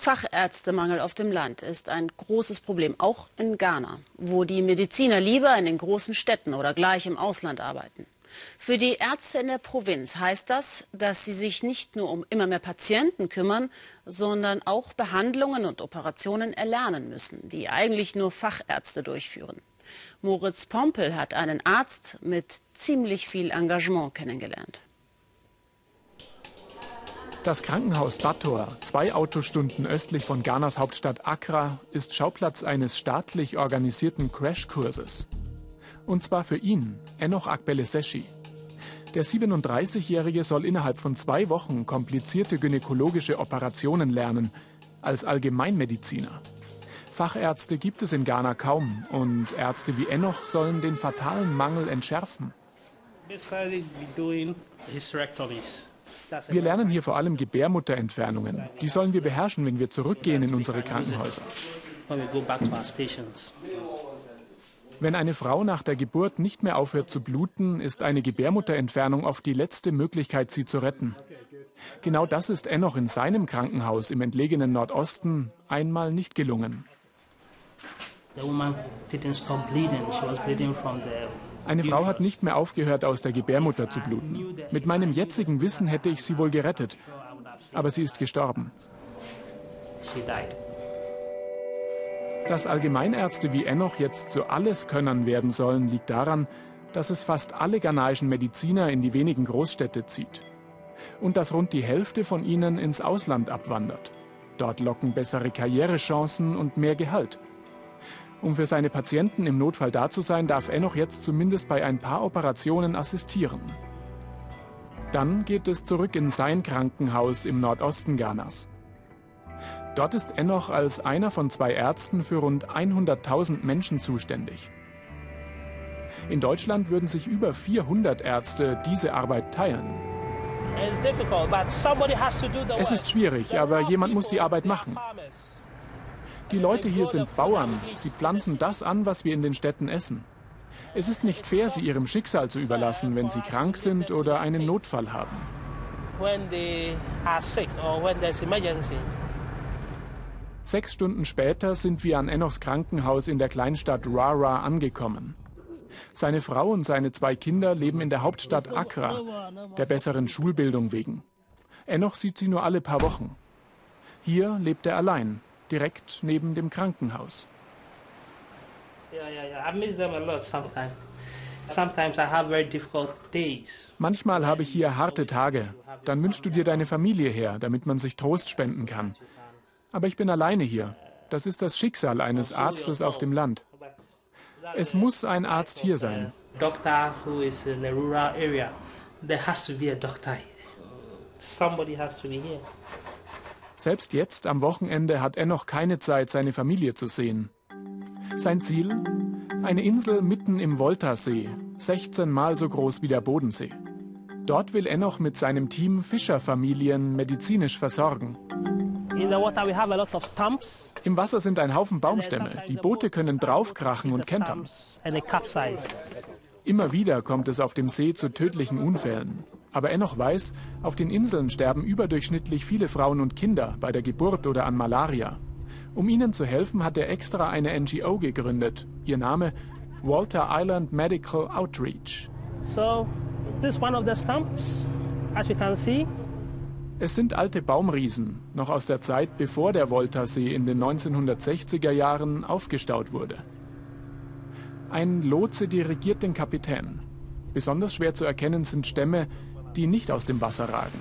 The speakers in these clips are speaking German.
Fachärztemangel auf dem Land ist ein großes Problem, auch in Ghana, wo die Mediziner lieber in den großen Städten oder gleich im Ausland arbeiten. Für die Ärzte in der Provinz heißt das, dass sie sich nicht nur um immer mehr Patienten kümmern, sondern auch Behandlungen und Operationen erlernen müssen, die eigentlich nur Fachärzte durchführen. Moritz Pompel hat einen Arzt mit ziemlich viel Engagement kennengelernt. Das Krankenhaus Bator, zwei Autostunden östlich von Ghanas Hauptstadt Accra, ist Schauplatz eines staatlich organisierten Crashkurses. Und zwar für ihn, Enoch Akbeleseshi. Der 37-Jährige soll innerhalb von zwei Wochen komplizierte gynäkologische Operationen lernen, als Allgemeinmediziner. Fachärzte gibt es in Ghana kaum und Ärzte wie Enoch sollen den fatalen Mangel entschärfen. Wir lernen hier vor allem Gebärmutterentfernungen. Die sollen wir beherrschen, wenn wir zurückgehen in unsere Krankenhäuser. Wenn eine Frau nach der Geburt nicht mehr aufhört zu bluten, ist eine Gebärmutterentfernung oft die letzte Möglichkeit, sie zu retten. Genau das ist Enoch in seinem Krankenhaus im entlegenen Nordosten einmal nicht gelungen. Eine Frau hat nicht mehr aufgehört, aus der Gebärmutter zu bluten. Mit meinem jetzigen Wissen hätte ich sie wohl gerettet. Aber sie ist gestorben. Dass Allgemeinärzte wie Enoch jetzt zu Alleskönnern werden sollen, liegt daran, dass es fast alle ghanaischen Mediziner in die wenigen Großstädte zieht. Und dass rund die Hälfte von ihnen ins Ausland abwandert. Dort locken bessere Karrierechancen und mehr Gehalt. Um für seine Patienten im Notfall da zu sein, darf Enoch jetzt zumindest bei ein paar Operationen assistieren. Dann geht es zurück in sein Krankenhaus im Nordosten Ghanas. Dort ist Enoch als einer von zwei Ärzten für rund 100.000 Menschen zuständig. In Deutschland würden sich über 400 Ärzte diese Arbeit teilen. Es ist schwierig, aber jemand muss die Arbeit machen. Die Leute hier sind Bauern. Sie pflanzen das an, was wir in den Städten essen. Es ist nicht fair, sie ihrem Schicksal zu überlassen, wenn sie krank sind oder einen Notfall haben. Sechs Stunden später sind wir an Enochs Krankenhaus in der Kleinstadt Rara angekommen. Seine Frau und seine zwei Kinder leben in der Hauptstadt Accra, der besseren Schulbildung wegen. Enoch sieht sie nur alle paar Wochen. Hier lebt er allein, direkt neben dem Krankenhaus. Manchmal habe ich hier harte Tage. Dann wünschst du dir deine Familie her, damit man sich Trost spenden kann. Aber ich bin alleine hier. Das ist das Schicksal eines Arztes auf dem Land. Es muss ein Arzt hier sein. Somebody has to be here. Selbst jetzt am Wochenende hat er noch keine Zeit, seine Familie zu sehen. Sein Ziel? Eine Insel mitten im Voltasee, 16 Mal so groß wie der Bodensee. Dort will Enoch mit seinem Team Fischerfamilien medizinisch versorgen. Im Wasser sind ein Haufen Baumstämme. Die Boote können draufkrachen und kentern. Immer wieder kommt es auf dem See zu tödlichen Unfällen. Aber Enoch weiß, auf den Inseln sterben überdurchschnittlich viele Frauen und Kinder bei der Geburt oder an Malaria. Um ihnen zu helfen, hat er extra eine NGO gegründet. Ihr Name Walter Island Medical Outreach. So, this one of the stumps, as you can see. Es sind alte Baumriesen, noch aus der Zeit, bevor der Voltasee in den 1960er Jahren aufgestaut wurde. Ein Lotse dirigiert den Kapitän. Besonders schwer zu erkennen sind Stämme, die nicht aus dem Wasser ragen.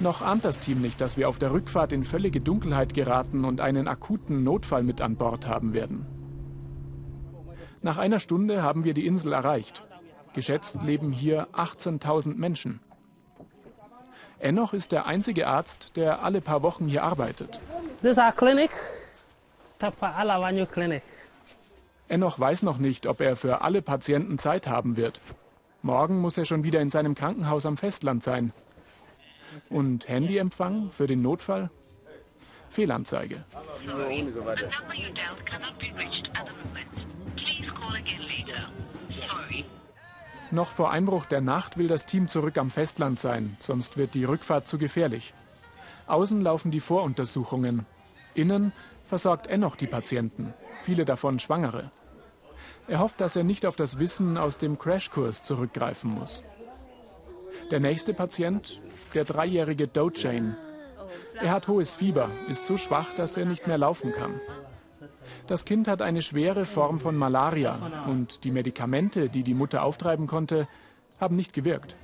Noch ahnt das Team nicht, dass wir auf der Rückfahrt in völlige Dunkelheit geraten und einen akuten Notfall mit an Bord haben werden. Nach einer Stunde haben wir die Insel erreicht. Geschätzt leben hier 18.000 Menschen. Enoch ist der einzige Arzt, der alle paar Wochen hier arbeitet. This is our clinic. Enoch weiß noch nicht, ob er für alle Patienten Zeit haben wird. Morgen muss er schon wieder in seinem Krankenhaus am Festland sein. Und Handyempfang für den Notfall? Fehlanzeige. Noch vor Einbruch der Nacht will das Team zurück am Festland sein, sonst wird die Rückfahrt zu gefährlich. Außen laufen die Voruntersuchungen. Innen versorgt Enoch die Patienten, viele davon Schwangere. Er hofft, dass er nicht auf das Wissen aus dem Crashkurs zurückgreifen muss. Der nächste Patient, der dreijährige Dojane. Er hat hohes Fieber, ist so schwach, dass er nicht mehr laufen kann. Das Kind hat eine schwere Form von Malaria und die Medikamente, die die Mutter auftreiben konnte, haben nicht gewirkt.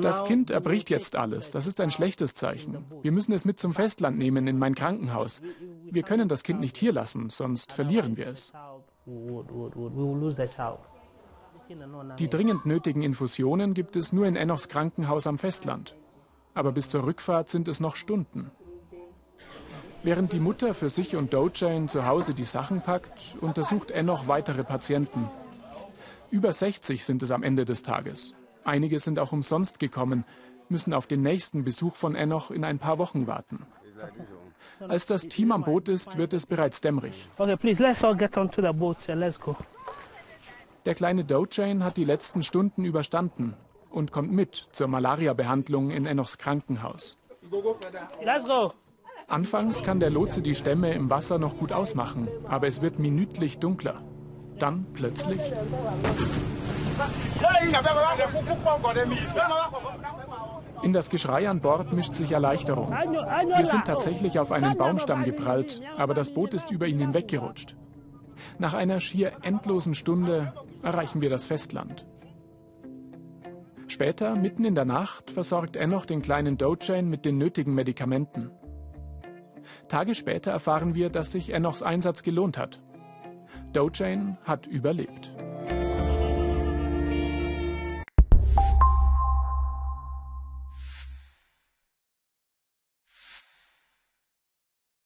Das Kind erbricht jetzt alles. Das ist ein schlechtes Zeichen. Wir müssen es mit zum Festland nehmen in mein Krankenhaus. Wir können das Kind nicht hier lassen, sonst verlieren wir es. Die dringend nötigen Infusionen gibt es nur in Enochs Krankenhaus am Festland. Aber bis zur Rückfahrt sind es noch Stunden. Während die Mutter für sich und Dojane zu Hause die Sachen packt, untersucht Enoch weitere Patienten. Über 60 sind es am Ende des Tages. Einige sind auch umsonst gekommen, müssen auf den nächsten Besuch von Enoch in ein paar Wochen warten. Als das Team am Boot ist, wird es bereits dämmerig. Der kleine Dojane hat die letzten Stunden überstanden und kommt mit zur Malaria-Behandlung in Enochs Krankenhaus. Anfangs kann der Lotse die Stämme im Wasser noch gut ausmachen, aber es wird minütlich dunkler. Dann plötzlich. In das Geschrei an Bord mischt sich Erleichterung. Wir sind tatsächlich auf einen Baumstamm geprallt, aber das Boot ist über ihn hinweggerutscht. Nach einer schier endlosen Stunde erreichen wir das Festland. Später, mitten in der Nacht, versorgt Enoch den kleinen Dojane mit den nötigen Medikamenten. Tage später erfahren wir, dass sich Enochs Einsatz gelohnt hat. Dojane hat überlebt.